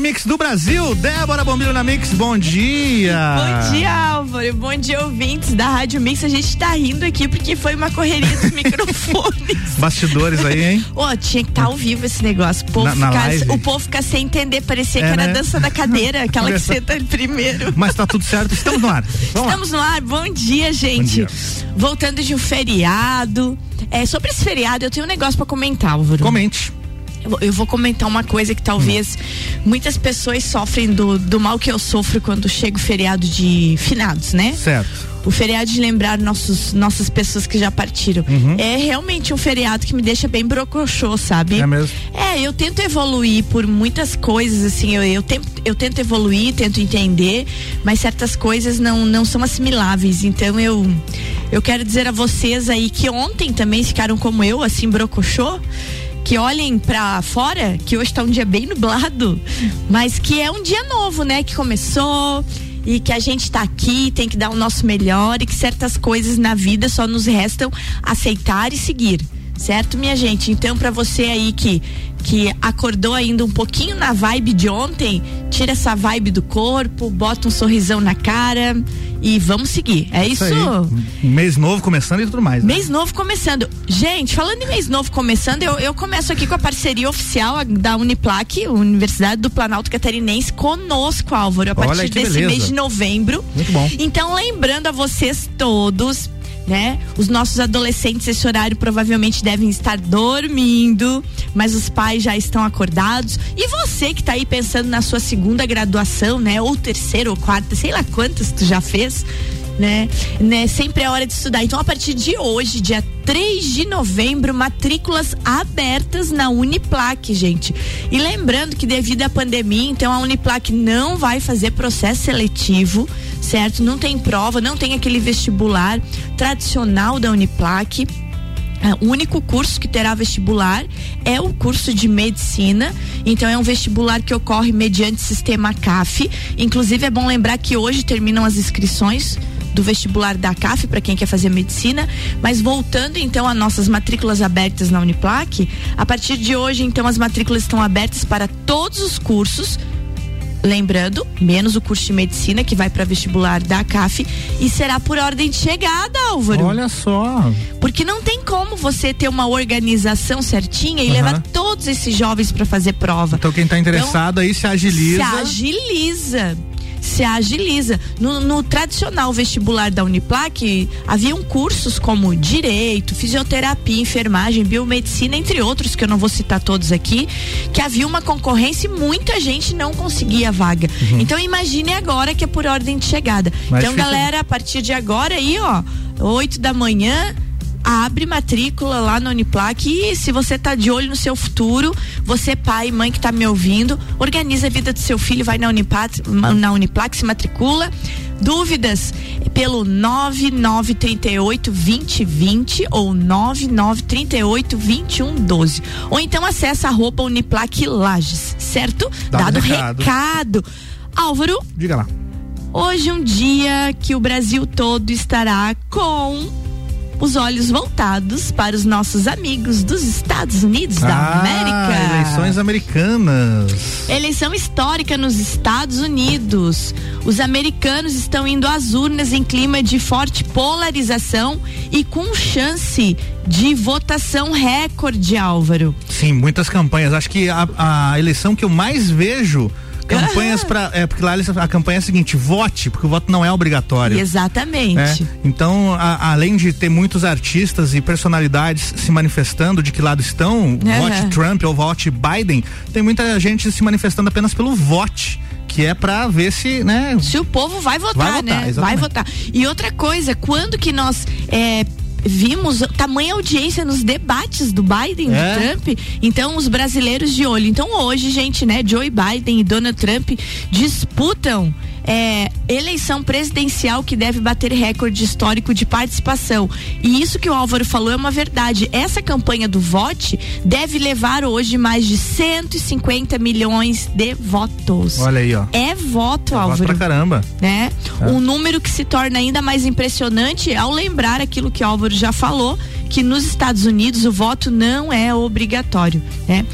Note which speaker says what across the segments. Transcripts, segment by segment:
Speaker 1: Melhor mix do Brasil. Débora Bombilho na Mix, bom dia.
Speaker 2: Bom dia, Álvaro. Bom dia, ouvintes da Rádio Mix. A gente tá rindo aqui porque foi uma correria dos microfones.
Speaker 1: Bastidores aí, hein?
Speaker 2: Ô, oh, tinha que estar tá ao vivo esse negócio. O povo, na, na fica, o povo fica sem entender, parecia é, que era né? dança da cadeira, aquela que senta primeiro.
Speaker 1: Mas tá tudo certo, estamos no ar.
Speaker 2: Vamos estamos lá. no ar, bom dia, gente. Bom dia. Voltando de um feriado. É, sobre esse feriado, eu tenho um negócio para comentar, Álvaro.
Speaker 1: Comente
Speaker 2: eu vou comentar uma coisa que talvez muitas pessoas sofrem do, do mal que eu sofro quando chega o feriado de finados, né?
Speaker 1: Certo.
Speaker 2: O feriado de lembrar nossos, nossas pessoas que já partiram. Uhum. É realmente um feriado que me deixa bem brocochô, sabe?
Speaker 1: É mesmo?
Speaker 2: É, eu tento evoluir por muitas coisas, assim, eu, eu, tento, eu tento evoluir, tento entender, mas certas coisas não, não são assimiláveis. Então eu, eu quero dizer a vocês aí que ontem também ficaram como eu, assim, brocochô que olhem para fora, que hoje está um dia bem nublado, mas que é um dia novo, né? Que começou e que a gente está aqui, tem que dar o nosso melhor e que certas coisas na vida só nos restam aceitar e seguir. Certo, minha gente? Então, para você aí que que acordou ainda um pouquinho na vibe de ontem, tira essa vibe do corpo, bota um sorrisão na cara e vamos seguir. É isso. isso?
Speaker 1: Mês novo começando e tudo mais.
Speaker 2: Né? Mês novo começando. Gente, falando em mês novo começando, eu, eu começo aqui com a parceria oficial da Uniplac, Universidade do Planalto Catarinense, conosco, Álvaro, a partir desse beleza. mês de novembro.
Speaker 1: Muito bom.
Speaker 2: Então, lembrando a vocês todos né? Os nossos adolescentes esse horário provavelmente devem estar dormindo, mas os pais já estão acordados. E você que está aí pensando na sua segunda graduação, né? Ou terceira ou quarta, sei lá quantas tu já fez né? né? Sempre é hora de estudar. Então, a partir de hoje, dia 3 de novembro, matrículas abertas na Uniplac, gente. E lembrando que devido à pandemia, então a Uniplac não vai fazer processo seletivo, certo? Não tem prova, não tem aquele vestibular tradicional da Uniplac. O único curso que terá vestibular é o curso de medicina. Então é um vestibular que ocorre mediante sistema CAF. Inclusive é bom lembrar que hoje terminam as inscrições do vestibular da CAF para quem quer fazer medicina. Mas voltando então às nossas matrículas abertas na Uniplac, a partir de hoje então as matrículas estão abertas para todos os cursos lembrando, menos o curso de medicina que vai para vestibular da CAF e será por ordem de chegada, Álvaro.
Speaker 1: Olha só.
Speaker 2: Porque não tem como você ter uma organização certinha e uhum. levar todos esses jovens para fazer prova.
Speaker 1: Então quem está interessado então, aí se agiliza.
Speaker 2: Se agiliza se agiliza. No, no, tradicional vestibular da Uniplac, haviam cursos como direito, fisioterapia, enfermagem, biomedicina, entre outros, que eu não vou citar todos aqui, que havia uma concorrência e muita gente não conseguia vaga. Uhum. Então imagine agora que é por ordem de chegada. Então, galera, a partir de agora aí, ó, 8 da manhã abre matrícula lá na Uniplac e se você tá de olho no seu futuro, você pai e mãe que tá me ouvindo, organiza a vida do seu filho, vai na Uniplac, na Uniplac se matricula. Dúvidas pelo 9938 2020 ou 9938 2112. Ou então acessa arroba Uniplac Lages, certo?
Speaker 1: Dado, Dado recado.
Speaker 2: recado. Álvaro.
Speaker 1: Diga lá.
Speaker 2: Hoje um dia que o Brasil todo estará com os olhos voltados para os nossos amigos dos Estados Unidos ah, da América.
Speaker 1: Eleições americanas.
Speaker 2: Eleição histórica nos Estados Unidos. Os americanos estão indo às urnas em clima de forte polarização e com chance de votação recorde, Álvaro.
Speaker 1: Sim, muitas campanhas. Acho que a, a eleição que eu mais vejo campanhas para é porque lá a campanha é a seguinte vote porque o voto não é obrigatório
Speaker 2: exatamente
Speaker 1: é? então a, além de ter muitos artistas e personalidades se manifestando de que lado estão uhum. vote Trump ou vote Biden tem muita gente se manifestando apenas pelo vote que é para ver se, né?
Speaker 2: Se o povo vai votar, vai votar né? Exatamente. Vai votar. E outra coisa, quando que nós é, vimos tamanha audiência nos debates do Biden é. do Trump. Então, os brasileiros de olho. Então, hoje, gente, né, Joe Biden e Donald Trump disputam é, eleição presidencial que deve bater recorde histórico de participação. E isso que o Álvaro falou é uma verdade. Essa campanha do Vote deve levar hoje mais de 150 milhões de votos.
Speaker 1: Olha aí, ó.
Speaker 2: É voto,
Speaker 1: é
Speaker 2: Álvaro.
Speaker 1: Voto pra caramba.
Speaker 2: Né? É. Um número que se torna ainda mais impressionante ao lembrar aquilo que o Álvaro já falou, que nos Estados Unidos o voto não é obrigatório, né?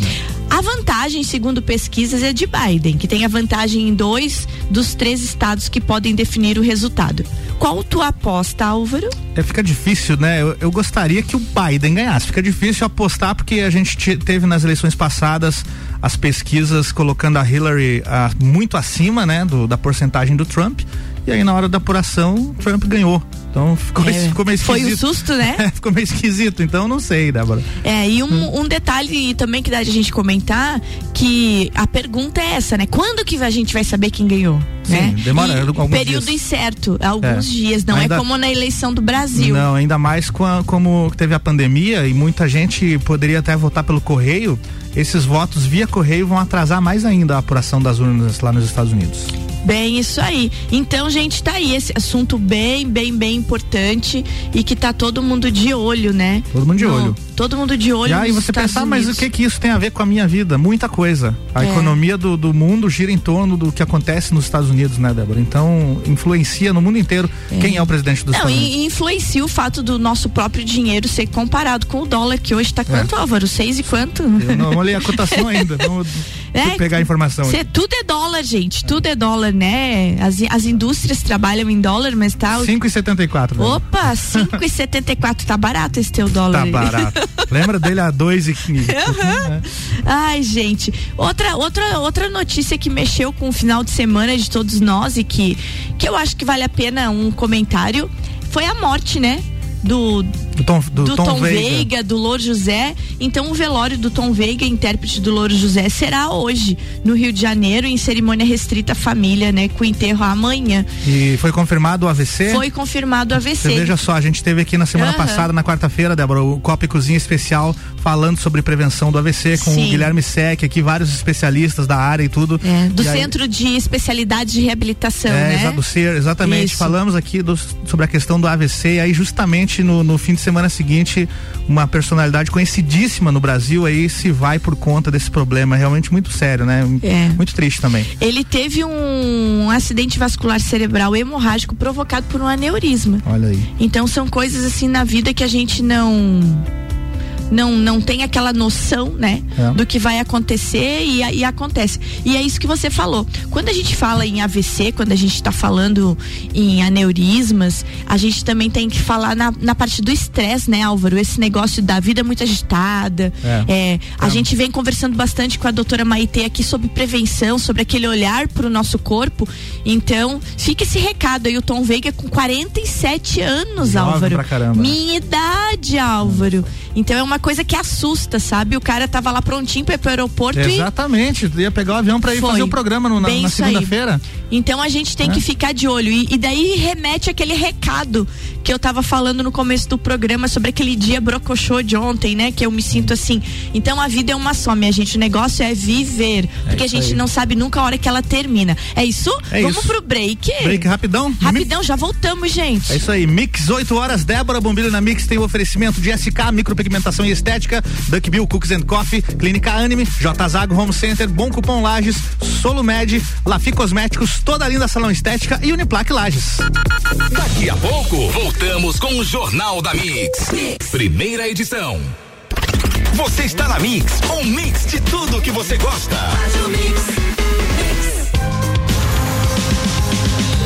Speaker 2: A vantagem, segundo pesquisas, é de Biden, que tem a vantagem em dois dos três estados que podem definir o resultado. Qual tua aposta, Álvaro?
Speaker 1: É, fica difícil, né? Eu, eu, gostaria que o Biden ganhasse. Fica difícil apostar porque a gente teve nas eleições passadas as pesquisas colocando a Hillary ah, muito acima, né, do, da porcentagem do Trump. E aí na hora da apuração, Trump ganhou. Então ficou, é, ficou meio esquisito.
Speaker 2: Foi um susto, né?
Speaker 1: É, ficou meio esquisito, então não sei, Débora.
Speaker 2: É, e um, hum. um detalhe também que dá de a gente comentar, que a pergunta é essa, né? Quando que a gente vai saber quem ganhou?
Speaker 1: Sim,
Speaker 2: né?
Speaker 1: demora
Speaker 2: e
Speaker 1: alguns
Speaker 2: período
Speaker 1: dias.
Speaker 2: incerto, alguns é. dias, não é ainda, é como na eleição do Brasil.
Speaker 1: Não, ainda mais com a, como teve a pandemia e muita gente poderia até votar pelo correio, esses votos via correio vão atrasar mais ainda a apuração das urnas lá nos Estados Unidos.
Speaker 2: Bem, isso aí. Então, gente, tá aí esse assunto bem, bem, bem importante e que tá todo mundo de olho, né?
Speaker 1: Todo mundo de no, olho.
Speaker 2: Todo mundo de olho.
Speaker 1: E aí você pensar, ah, mas o que que isso tem a ver com a minha vida? Muita coisa. A é. economia do, do mundo gira em torno do que acontece nos Estados Unidos, né, Débora? Então, influencia no mundo inteiro é. quem é o presidente dos
Speaker 2: Não,
Speaker 1: Estados Unidos.
Speaker 2: E influencia o fato do nosso próprio dinheiro ser comparado com o dólar, que hoje tá quanto, é. Álvaro? Seis e quanto?
Speaker 1: Eu não olhei a cotação ainda. Vamos é, pegar a informação.
Speaker 2: Cê, tudo é dólar, gente. Tudo é dólar, né? As, as indústrias trabalham em dólar, mas tá.
Speaker 1: 5,74.
Speaker 2: Né? Opa, 5,74. tá barato esse teu dólar.
Speaker 1: Tá barato. Lembra dele a 2 e uhum.
Speaker 2: né? Ai, gente. Outra, outra, outra notícia que mexeu com o final de semana de todos nós e que, que eu acho que vale a pena um comentário foi a morte, né? do,
Speaker 1: do, Tom, do,
Speaker 2: do
Speaker 1: Tom,
Speaker 2: Tom
Speaker 1: Veiga.
Speaker 2: Veiga. do Louro José. Então o velório do Tom Veiga, intérprete do Louro José, será hoje no Rio de Janeiro em cerimônia restrita à família, né, com enterro amanhã.
Speaker 1: E foi confirmado o AVC?
Speaker 2: Foi confirmado o AVC. Você
Speaker 1: veja só, a gente teve aqui na semana uhum. passada, na quarta-feira, Débora, o Copa e Cozinha especial falando sobre prevenção do AVC com Sim. o Guilherme Sec, aqui vários especialistas da área e tudo.
Speaker 2: É, do
Speaker 1: e
Speaker 2: Centro aí, de Especialidade de Reabilitação, é,
Speaker 1: né? do CER, exatamente. Isso. Falamos aqui do, sobre a questão do AVC e aí justamente no, no fim de semana seguinte, uma personalidade conhecidíssima no Brasil aí se vai por conta desse problema, realmente muito sério, né? É. Muito triste também.
Speaker 2: Ele teve um acidente vascular cerebral hemorrágico provocado por um aneurisma.
Speaker 1: Olha aí.
Speaker 2: Então são coisas assim na vida que a gente não não, não tem aquela noção, né, é. do que vai acontecer e, e, acontece. E é isso que você falou. Quando a gente fala em AVC, quando a gente está falando em aneurismas, a gente também tem que falar na, na parte do estresse, né, Álvaro? Esse negócio da vida muito agitada. É. é a é. gente vem conversando bastante com a doutora Maite aqui sobre prevenção, sobre aquele olhar para o nosso corpo. Então, fica esse recado aí, o Tom Veiga com 47 anos,
Speaker 1: Jovem
Speaker 2: Álvaro.
Speaker 1: Pra caramba.
Speaker 2: Minha idade, Álvaro. Então é uma coisa que assusta, sabe? O cara tava lá prontinho para ir pro aeroporto
Speaker 1: Exatamente, ia pegar o avião para ir Foi. fazer o programa no, na, na segunda-feira.
Speaker 2: Então a gente tem é. que ficar de olho e, e, daí remete aquele recado que eu tava falando no começo do programa sobre aquele dia brocochô de ontem, né? Que eu me sinto assim. Então a vida é uma só, minha gente. O negócio é viver, é porque a gente aí. não sabe nunca a hora que ela termina. É isso?
Speaker 1: É
Speaker 2: Vamos
Speaker 1: isso.
Speaker 2: pro break.
Speaker 1: Break rapidão.
Speaker 2: Rapidão, já voltamos, gente.
Speaker 1: É isso aí. Mix 8 horas. Débora Bombilho na Mix tem o oferecimento de SK Micropigmentação e Estética, Duck Bill Cookies and Coffee, Clínica Anime, J Zago Home Center, Bom Cupom Lages, Solo Med, Lafi Cosméticos, toda linda salão estética e Uniplaque Lages.
Speaker 3: Daqui a pouco, voltamos com o Jornal da mix. mix. Primeira edição. Você está na Mix, um mix de tudo que você gosta. Faz o mix.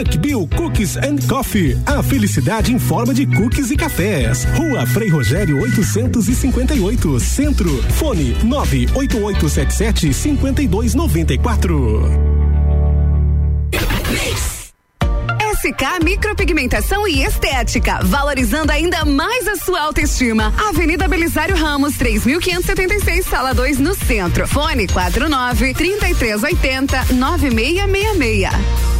Speaker 4: Duck Bill Cookies and Coffee. A felicidade em forma de cookies e cafés. Rua Frei Rogério 858, Centro. Fone 98877 5294.
Speaker 5: SK Micropigmentação e Estética, valorizando ainda mais a sua autoestima. Avenida Belisário Ramos, 3576, sala 2 no centro. Fone 49 3380 9666.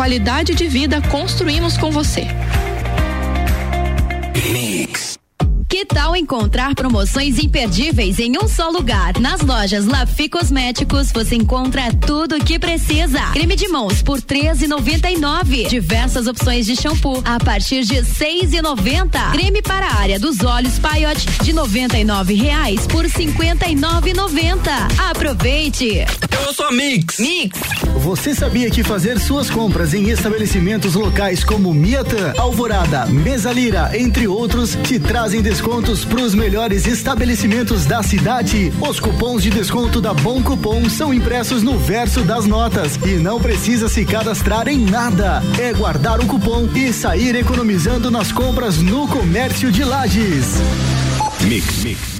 Speaker 6: qualidade de vida construímos com você.
Speaker 7: Mix. Que tal encontrar promoções imperdíveis em um só lugar? Nas lojas Lafi Cosméticos você encontra tudo o que precisa. Creme de mãos por 13,99. Diversas opções de shampoo a partir de 6,90. Creme para a área dos olhos Paiote de 99 reais por 59,90. Aproveite.
Speaker 3: Eu sou Mix.
Speaker 7: Mix.
Speaker 8: Você sabia que fazer suas compras em estabelecimentos locais como Miatan, Alvorada, Mesalira, entre outros, te trazem desconto descontos para os melhores estabelecimentos da cidade. Os cupons de desconto da Bom Cupom são impressos no verso das notas e não precisa se cadastrar em nada. É guardar o cupom e sair economizando nas compras no comércio de lajes.
Speaker 3: Mix, mix.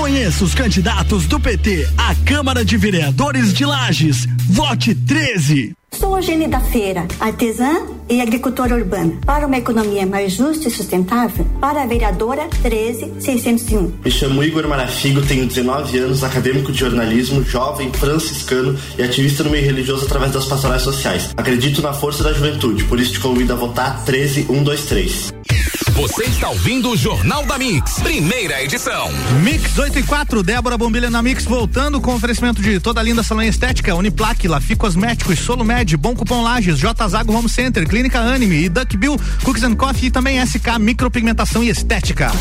Speaker 9: Conheça os candidatos do PT à Câmara de Vereadores de Lages. Vote 13.
Speaker 10: Sou Eugênia da Feira, artesã e agricultora urbana. Para uma economia mais justa e sustentável, para a vereadora 13601.
Speaker 11: Me chamo Igor Marafigo, tenho 19 anos, acadêmico de jornalismo, jovem, franciscano e ativista no meio religioso através das pastorais sociais. Acredito na força da juventude, por isso te convido a votar 13123.
Speaker 3: Você está ouvindo o Jornal da Mix, primeira edição.
Speaker 1: Mix 8 e 4, Débora Bombilha na Mix, voltando com oferecimento de toda linda salão estética, Uniplaque, Lafi Cosméticos, Solumed, Bom Cupom Lages, J Zago Home Center, Clínica Anime e Duck Bill, Cookies and Coffee e também SK Micropigmentação e Estética.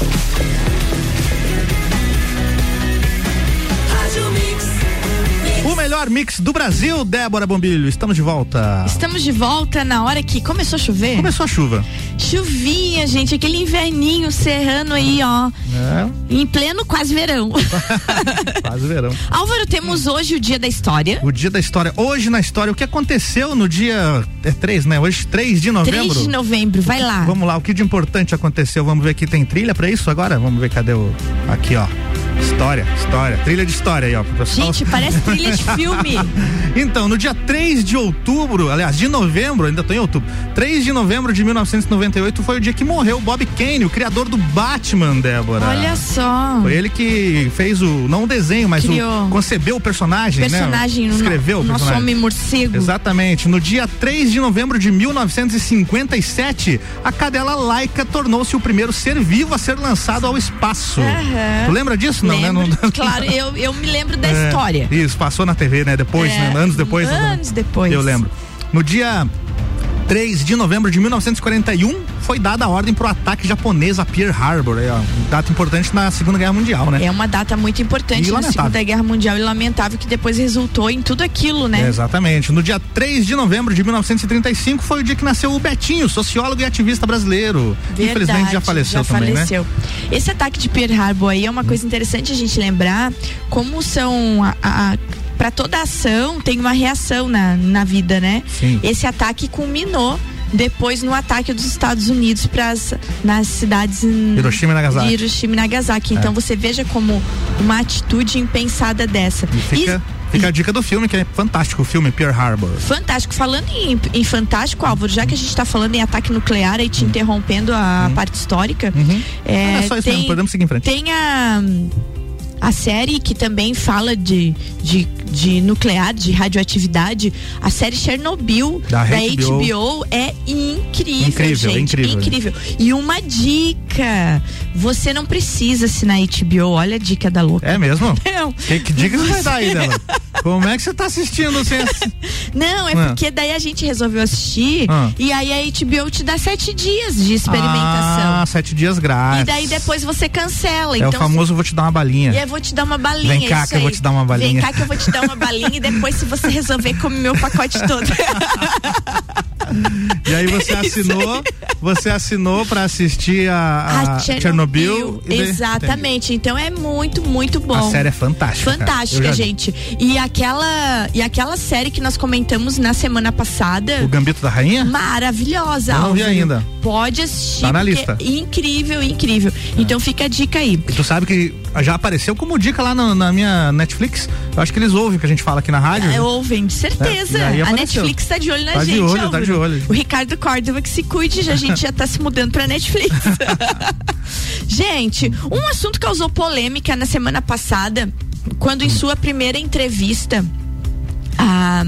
Speaker 1: Melhor mix do Brasil, Débora Bombilho. Estamos de volta.
Speaker 2: Estamos de volta na hora que começou a chover.
Speaker 1: Começou a chuva.
Speaker 2: Chuvinha, gente, aquele inverninho serrano aí, ó.
Speaker 1: É.
Speaker 2: Em pleno quase verão.
Speaker 1: quase verão.
Speaker 2: Álvaro, temos hoje o dia da história.
Speaker 1: O dia da história. Hoje na história, o que aconteceu no dia. É 3, né? Hoje, 3 de novembro.
Speaker 2: 3 de novembro, vai lá.
Speaker 1: Vamos lá, o que de importante aconteceu? Vamos ver aqui, tem trilha pra isso agora? Vamos ver, cadê o. Aqui, ó. História, história, trilha de história aí, ó.
Speaker 2: Gente, parece trilha de filme.
Speaker 1: então, no dia 3 de outubro, aliás, de novembro, ainda tô em outubro, 3 de novembro de 1998 foi o dia que morreu Bob Kane, o criador do Batman, Débora.
Speaker 2: Olha só.
Speaker 1: Foi ele que fez o, não o desenho, mas
Speaker 2: Criou.
Speaker 1: o, concebeu o personagem,
Speaker 2: personagem
Speaker 1: né? Escreveu
Speaker 2: no,
Speaker 1: o personagem.
Speaker 2: Nosso homem morcego.
Speaker 1: Exatamente. No dia 3 de novembro de 1957, a cadela Laika tornou-se o primeiro ser vivo a ser lançado ao espaço.
Speaker 2: Uhum.
Speaker 1: Tu lembra disso? Não,
Speaker 2: lembro,
Speaker 1: né? Não,
Speaker 2: claro, eu, eu me lembro da
Speaker 1: é,
Speaker 2: história.
Speaker 1: Isso, passou na TV, né? Depois,
Speaker 2: É,
Speaker 1: né? Anos depois.
Speaker 2: Anos depois.
Speaker 1: Eu lembro. No dia 3 de novembro de 1941, foi dada a ordem para o ataque japonês a Pearl Harbor. É, ó, data importante na Segunda Guerra Mundial, né?
Speaker 2: É uma data muito importante na. Segunda Guerra Mundial e lamentável que depois resultou em tudo aquilo, né?
Speaker 1: É, exatamente. No dia 3 de novembro de 1935 foi o dia que nasceu o Betinho, sociólogo e ativista brasileiro.
Speaker 2: Verdade,
Speaker 1: Infelizmente já faleceu
Speaker 2: já
Speaker 1: também,
Speaker 2: faleceu.
Speaker 1: né?
Speaker 2: Esse ataque de Pearl Harbor aí é uma coisa interessante a gente lembrar como são a, a para toda ação tem uma reação na, na vida, né?
Speaker 1: Sim.
Speaker 2: Esse ataque culminou depois no ataque dos Estados Unidos para nas cidades em-
Speaker 1: Hiroshima e Nagasaki.
Speaker 2: Hiroshima e Nagasaki. Então
Speaker 1: É.
Speaker 2: você veja como uma atitude impensada dessa.
Speaker 1: E fica, fica a dica do filme, que é fantástico o filme Pearl Harbor.
Speaker 2: Fantástico. Falando em, em fantástico, Álvaro, já que a gente está falando em ataque nuclear e te interrompendo a parte histórica, é,
Speaker 1: Ah, é só isso
Speaker 2: tem,
Speaker 1: mesmo, podemos seguir em frente.
Speaker 2: tem a a série que também fala de, de, de nuclear, de radioatividade, a série Chernobyl
Speaker 1: Da
Speaker 2: da,
Speaker 1: HBO.
Speaker 2: HBO. é incrível,
Speaker 1: Incrível,
Speaker 2: gente.
Speaker 1: incrível.
Speaker 2: incrível. E uma dica: você não precisa assinar HBO. Olha a dica da louca.
Speaker 1: É mesmo?
Speaker 2: Não.
Speaker 1: Que, que dica você vai dar aí dela? Como é que você tá assistindo sem ass-
Speaker 2: Não, é
Speaker 1: Ah.
Speaker 2: porque daí a gente resolveu assistir
Speaker 1: Ah.
Speaker 2: e aí a HBO te dá sete dias de experimentação.
Speaker 1: Ah, sete dias grátis.
Speaker 2: e daí depois você cancela.
Speaker 1: É
Speaker 2: então,
Speaker 1: o famoso vou te dar uma balinha.
Speaker 2: E eu vou te dar uma balinha.
Speaker 1: Vem cá que eu vou
Speaker 2: aí.
Speaker 1: te dar uma balinha.
Speaker 2: Vem cá que eu vou te dar uma balinha e depois, se você resolver, come meu pacote todo.
Speaker 1: E aí você assinou, você assinou pra assistir a, a Chernobyl. e daí-
Speaker 2: Exatamente. Então é muito, muito bom.
Speaker 1: A série é fantástica.
Speaker 2: Fantástica,
Speaker 1: vi.
Speaker 2: gente. E aquela, e aquela série que nós comentamos na semana passada.
Speaker 1: O Gambito da Rainha?
Speaker 2: Maravilhosa.
Speaker 1: Eu não vi ainda.
Speaker 2: Pode assistir.
Speaker 1: Tá na lista.
Speaker 2: é Incrível, incrível. Então fica a dica aí.
Speaker 1: E tu sabe que já apareceu como dica lá no- na minha Netflix. Eu acho que eles ouvem o que a gente fala aqui na rádio.
Speaker 2: É, ouvem, de certeza.
Speaker 1: É, aí
Speaker 2: a. Netflix tá de olho na
Speaker 1: Tá de
Speaker 2: gente.
Speaker 1: olho, tá de olho.
Speaker 2: O Ricardo Córdova que se cuide, já a gente já tá se mudando pra Netflix. gente, um assunto causou polêmica na semana passada, quando em sua primeira entrevista. A,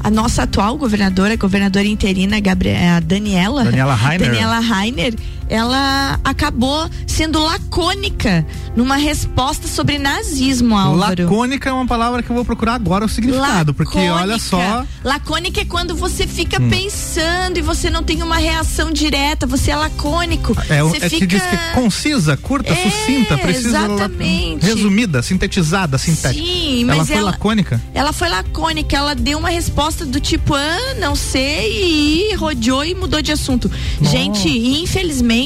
Speaker 2: a nossa atual governadora, a governadora interina, Gabri- a Daniela.
Speaker 1: Daniela Rainer.
Speaker 2: Daniela Rainer, ela acabou sendo lacônica numa resposta sobre nazismo, Álvaro.
Speaker 1: Lacônica é uma palavra que eu vou procurar agora o significado, porque olha só.
Speaker 2: Lacônica é quando você fica pensando e você não tem uma reação direta, você é lacônico.
Speaker 1: É,
Speaker 2: você
Speaker 1: é
Speaker 2: fica...
Speaker 1: que diz que é concisa, curta,
Speaker 2: É,
Speaker 1: sucinta, precisa.
Speaker 2: exatamente.
Speaker 1: Resumida, sintetizada, sintética.
Speaker 2: Sim,
Speaker 1: ela
Speaker 2: mas
Speaker 1: foi
Speaker 2: ela-
Speaker 1: lacônica?
Speaker 2: Ela foi lacônica, ela deu uma resposta do tipo, ah, não sei, e rodeou e mudou de assunto. Gente, infelizmente,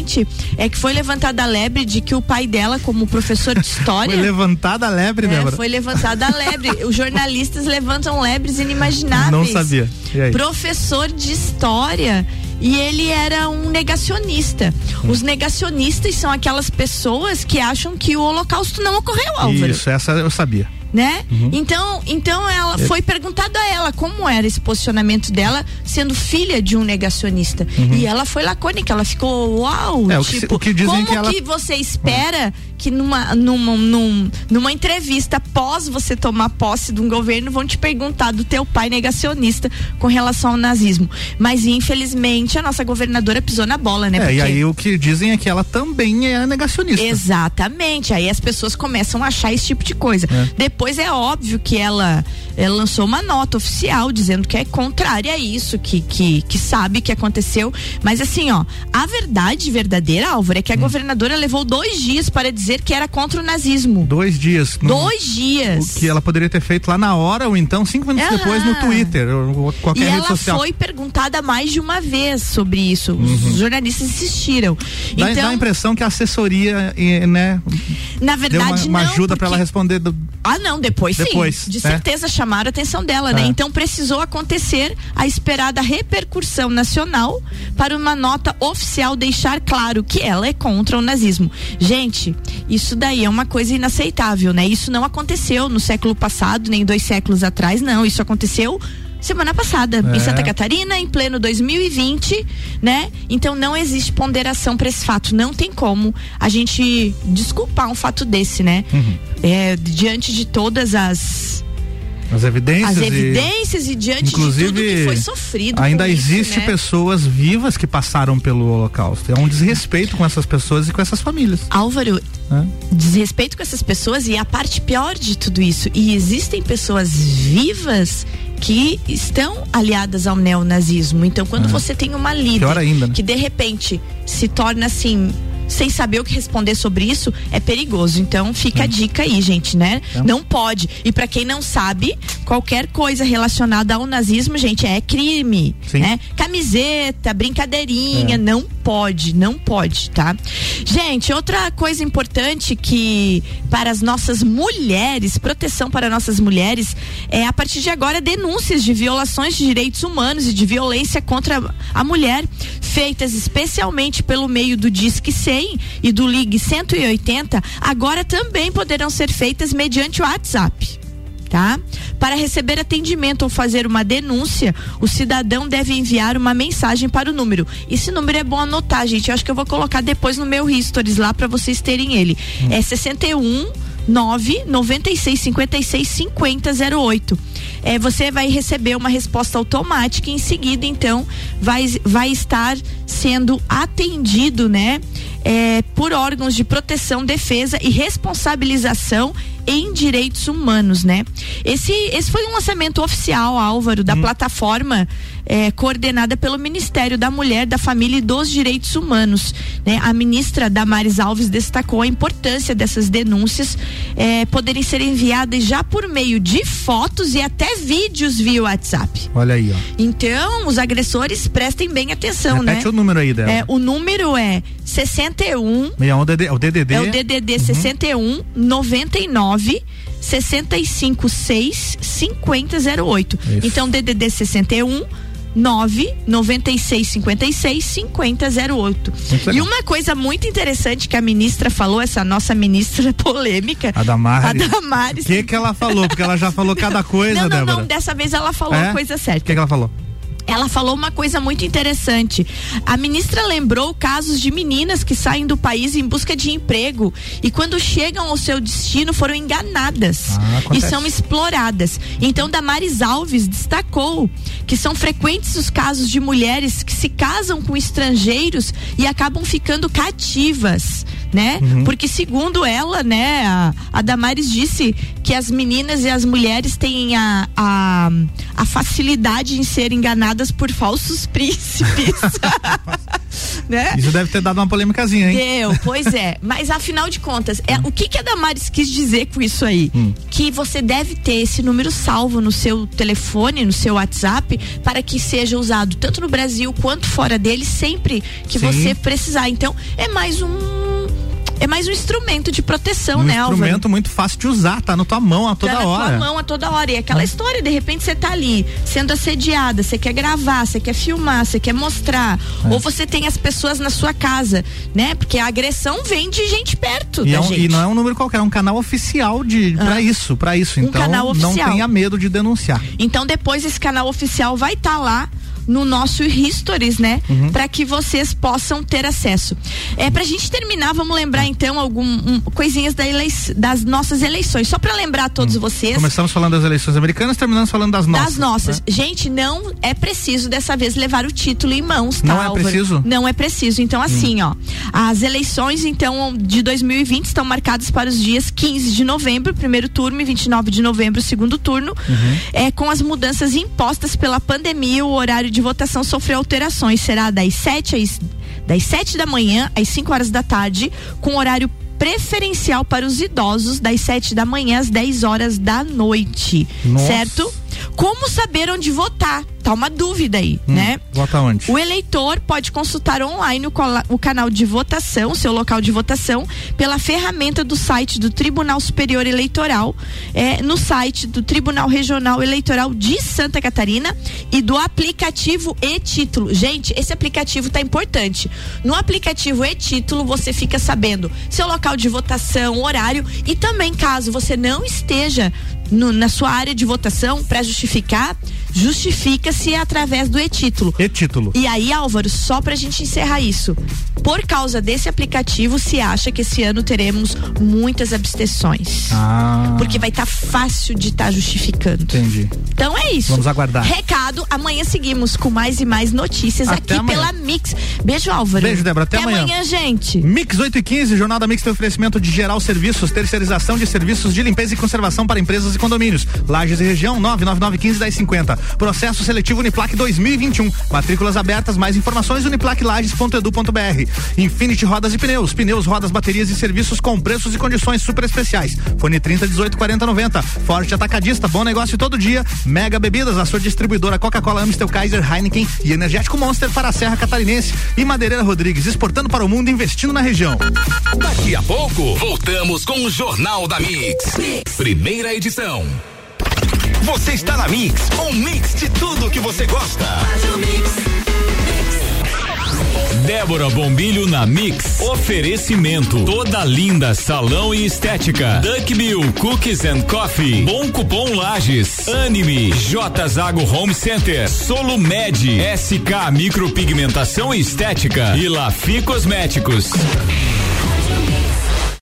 Speaker 2: é que foi levantada a lebre de que o pai dela, como professor de história.
Speaker 1: Foi levantada a lebre,
Speaker 2: É,
Speaker 1: Débora.
Speaker 2: foi levantada a lebre. Os jornalistas levantam lebres inimagináveis.
Speaker 1: Não sabia.
Speaker 2: Professor de história. E ele era um negacionista.
Speaker 1: Hum.
Speaker 2: Os negacionistas são aquelas pessoas que acham que o holocausto não ocorreu, Álvaro
Speaker 1: Isso, essa eu sabia.
Speaker 2: Né?
Speaker 1: Uhum.
Speaker 2: Então, então ela
Speaker 1: É.
Speaker 2: foi perguntado a ela como era esse posicionamento dela, sendo filha de um negacionista. E ela foi lacônica, ela ficou uau,
Speaker 1: Uhum. É, o que
Speaker 2: tipo,
Speaker 1: o que
Speaker 2: como
Speaker 1: que ela-
Speaker 2: você espera que numa, numa, num- numa entrevista após você tomar posse de um governo vão te perguntar do teu pai negacionista com relação ao nazismo. Mas infelizmente a nossa governadora pisou na bola, né?
Speaker 1: É, e
Speaker 2: Porque-
Speaker 1: aí o que dizem é que ela também é negacionista.
Speaker 2: Exatamente. Aí as pessoas começam a achar esse tipo de coisa.
Speaker 1: É.
Speaker 2: Depois é óbvio que ela, ela lançou uma nota oficial dizendo que é contrária a isso, que, que, que sabe que aconteceu. Mas assim, ó, a verdade verdadeira, Álvaro, é
Speaker 1: Hum.
Speaker 2: que a governadora levou dois dias para dizer que era contra o nazismo.
Speaker 1: Dois dias. no-
Speaker 2: Dois dias.
Speaker 1: O que ela poderia ter feito lá na hora ou então cinco minutos
Speaker 2: Aham.
Speaker 1: depois no Twitter ou
Speaker 2: E
Speaker 1: qualquer rede
Speaker 2: ela
Speaker 1: social.
Speaker 2: foi perguntada mais de uma vez sobre isso. Os jornalistas insistiram.
Speaker 1: Uhum. Dá,
Speaker 2: então,
Speaker 1: dá a impressão que a assessoria, né,
Speaker 2: na
Speaker 1: deu
Speaker 2: verdade,
Speaker 1: uma, uma
Speaker 2: não,
Speaker 1: ajuda pra ela responder. do-
Speaker 2: Ah, não, depois,
Speaker 1: Depois,
Speaker 2: sim. De
Speaker 1: né?
Speaker 2: certeza chamaram a atenção dela, né?
Speaker 1: É.
Speaker 2: Então precisou acontecer a esperada repercussão nacional para uma nota oficial deixar claro que ela é contra o nazismo. Gente, isso daí é uma coisa inaceitável, né? Isso não aconteceu no século passado, nem dois séculos atrás, não. Isso aconteceu semana passada,
Speaker 1: É.
Speaker 2: em Santa Catarina, em pleno 2020, né? Então não existe ponderação para esse fato. Não tem como a gente desculpar um fato desse, né?
Speaker 1: Uhum.
Speaker 2: É, diante de todas as
Speaker 1: As evidências.
Speaker 2: as
Speaker 1: e-
Speaker 2: evidências e, diante
Speaker 1: Inclusive,
Speaker 2: de tudo que foi sofrido.
Speaker 1: Ainda
Speaker 2: com isso,
Speaker 1: existe
Speaker 2: né?
Speaker 1: pessoas vivas que passaram pelo Holocausto. É um desrespeito com essas pessoas e com essas famílias.
Speaker 2: Álvaro, desrespeito com essas pessoas e a parte pior de tudo isso. E existem pessoas vivas que estão aliadas ao neonazismo. Então, quando
Speaker 1: É.
Speaker 2: você tem uma líder
Speaker 1: ainda, né?
Speaker 2: que de repente se torna assim. Sem saber o que responder sobre isso é perigoso. Então fica a dica aí, gente, né? Não pode. E pra quem não sabe, qualquer coisa relacionada ao nazismo, gente, é crime,
Speaker 1: Sim.
Speaker 2: né? Camiseta, brincadeirinha,
Speaker 1: É.
Speaker 2: não pode, não pode, tá? Gente, outra coisa importante que para as nossas mulheres, proteção para nossas mulheres, é a partir de agora denúncias de violações de direitos humanos e de violência contra a mulher, feitas especialmente pelo meio do Disque 100 e do Ligue 180, agora também poderão ser feitas mediante WhatsApp tá? Para receber atendimento ou fazer uma denúncia, o cidadão deve enviar uma mensagem para o número. Esse número é bom anotar, gente. Eu acho que eu vou colocar depois no meu stories lá para vocês terem ele. É 61 9 96 56 50 08. É, você vai receber uma resposta automática e em seguida, então, vai, vai estar sendo atendido, né? É, por órgãos de proteção, defesa e responsabilização em direitos humanos, né? Esse, esse foi um lançamento oficial, Álvaro, da hum. plataforma é, coordenada pelo Ministério da Mulher, da Família e dos Direitos Humanos. Né? A ministra Damares Alves destacou a importância dessas denúncias é, poderem ser enviadas já por meio de fotos e até vídeos via WhatsApp.
Speaker 1: Olha aí, ó.
Speaker 2: Então, os agressores prestem bem atenção, Repete né?
Speaker 1: O número aí dela.
Speaker 2: É, o número é 61.
Speaker 1: É o DDD.
Speaker 2: É o DDD uhum. 61 99 656 5008. Isso. Então, DDD 61 9 96 56 5008. E uma coisa muito interessante que a ministra falou, essa nossa ministra polêmica.
Speaker 1: A Damares.
Speaker 2: A Damares.
Speaker 1: O que, que ela falou? Porque ela já falou cada coisa,
Speaker 2: não, não,
Speaker 1: Débora.
Speaker 2: Não, dessa vez ela falou é? a coisa certa.
Speaker 1: O que, que ela falou?
Speaker 2: Ela falou uma coisa muito interessante. A ministra lembrou casos de meninas que saem do país em busca de emprego e quando chegam ao seu destino foram enganadas ah, e são exploradas. Então Damares Alves destacou que são frequentes os casos de mulheres que se casam com estrangeiros e acabam ficando cativas né? Uhum. Porque segundo ela, né, a, a, Damares disse que as meninas e as mulheres têm a, a, a facilidade em ser enganadas por falsos príncipes.
Speaker 1: né? Isso deve ter dado uma polêmicazinha, hein?
Speaker 2: Deu, pois é. Mas afinal de contas, é, o que, que a Damares quis dizer com isso aí? Hum. Que você deve ter esse número salvo no seu telefone, no seu WhatsApp, para que seja usado tanto no Brasil quanto fora dele, sempre que Sim. você precisar. Então, é mais um é mais um instrumento de proteção,
Speaker 1: um
Speaker 2: né,
Speaker 1: Álvaro? Um instrumento muito fácil de usar, tá na tua mão a toda
Speaker 2: tá
Speaker 1: hora.
Speaker 2: Tá na tua mão a toda hora. E aquela é. história, de repente você tá ali sendo assediada, você quer gravar, você quer filmar, você quer mostrar. É. Ou você tem as pessoas na sua casa, né? Porque a agressão vem de gente perto
Speaker 1: e
Speaker 2: da
Speaker 1: é
Speaker 2: um, gente.
Speaker 1: E não é um número qualquer, é um canal oficial de ah. para isso, para isso. Um então canal oficial. não tenha medo de denunciar.
Speaker 2: Então depois esse canal oficial vai estar tá lá no nosso Histories, né? Uhum. Para que vocês possam ter acesso. É pra gente terminar, vamos lembrar então algumas um, coisinhas da elei das nossas eleições, só para lembrar a todos uhum. vocês.
Speaker 1: Começamos falando das eleições americanas, terminamos falando das nossas.
Speaker 2: Das nossas. Né? Gente, não é preciso dessa vez levar o título em mãos, tá?
Speaker 1: Não é preciso?
Speaker 2: Não é preciso. Então assim, uhum. ó, as eleições então de 2020 estão marcadas para os dias 15 de novembro, primeiro turno e 29 de novembro, segundo turno. Uhum. É com as mudanças impostas pela pandemia, o horário de votação sofreu alterações. Será das 7 às das 7 da manhã às 5 horas da tarde, com horário preferencial para os idosos das 7 da manhã às 10 horas da noite. Nossa. Certo? Como saber onde votar? Tá uma dúvida aí, hum, né?
Speaker 1: Vota onde?
Speaker 2: O eleitor pode consultar online o, o, canal de votação, seu local de votação, pela ferramenta do site do Tribunal Superior Eleitoral, é, no site do Tribunal Regional Eleitoral de Santa Catarina e do aplicativo e-título. Gente, esse aplicativo tá importante. No aplicativo e-título você fica sabendo seu local de votação, horário e também caso você não esteja no, na sua área de votação para justificar, justifica-se através do e-título.
Speaker 1: E-título.
Speaker 2: E aí, Álvaro, só pra gente encerrar isso. Por causa desse aplicativo, se acha que esse ano teremos muitas abstenções.
Speaker 1: Ah.
Speaker 2: Porque vai estar tá fácil de estar tá justificando.
Speaker 1: Entendi.
Speaker 2: Então é isso.
Speaker 1: Vamos aguardar.
Speaker 2: Recado, amanhã seguimos com mais e mais notícias Até aqui amanhã. pela Mix. Beijo, Álvaro.
Speaker 1: Beijo, Débora. Até, Até amanhã.
Speaker 2: amanhã, gente.
Speaker 1: Mix 8 e 15, Jornada Mix tem oferecimento de geral serviços, terceirização de serviços de limpeza e conservação para empresas e condomínios. Lages e região 999 15 1050. Processo seletivo Uniplac 2021. Matrículas abertas, mais informações uniplaclages.edu.br. Infinity Rodas e Pneus, pneus, rodas, baterias e serviços com preços e condições super especiais. Fone 30 18 40 90. Forte Atacadista, bom negócio todo dia. Mega Bebidas, a sua distribuidora Coca-Cola, Amstel, Kaiser, Heineken e Energético Monster para a Serra Catarinense. E Madeireira Rodrigues, exportando para o mundo, investindo na região.
Speaker 3: Daqui a pouco, voltamos com o Jornal da mix. mix. Primeira edição. Você está na Mix, um mix de tudo que você gosta. Débora Bombilho na Mix. Oferecimento. Toda linda salão e estética. Duck Bill Cookies and Coffee. Bom cupom Lages. Anime. J Zago Home Center. Solo Med. SK Micropigmentação e Estética. E Lafi Cosméticos.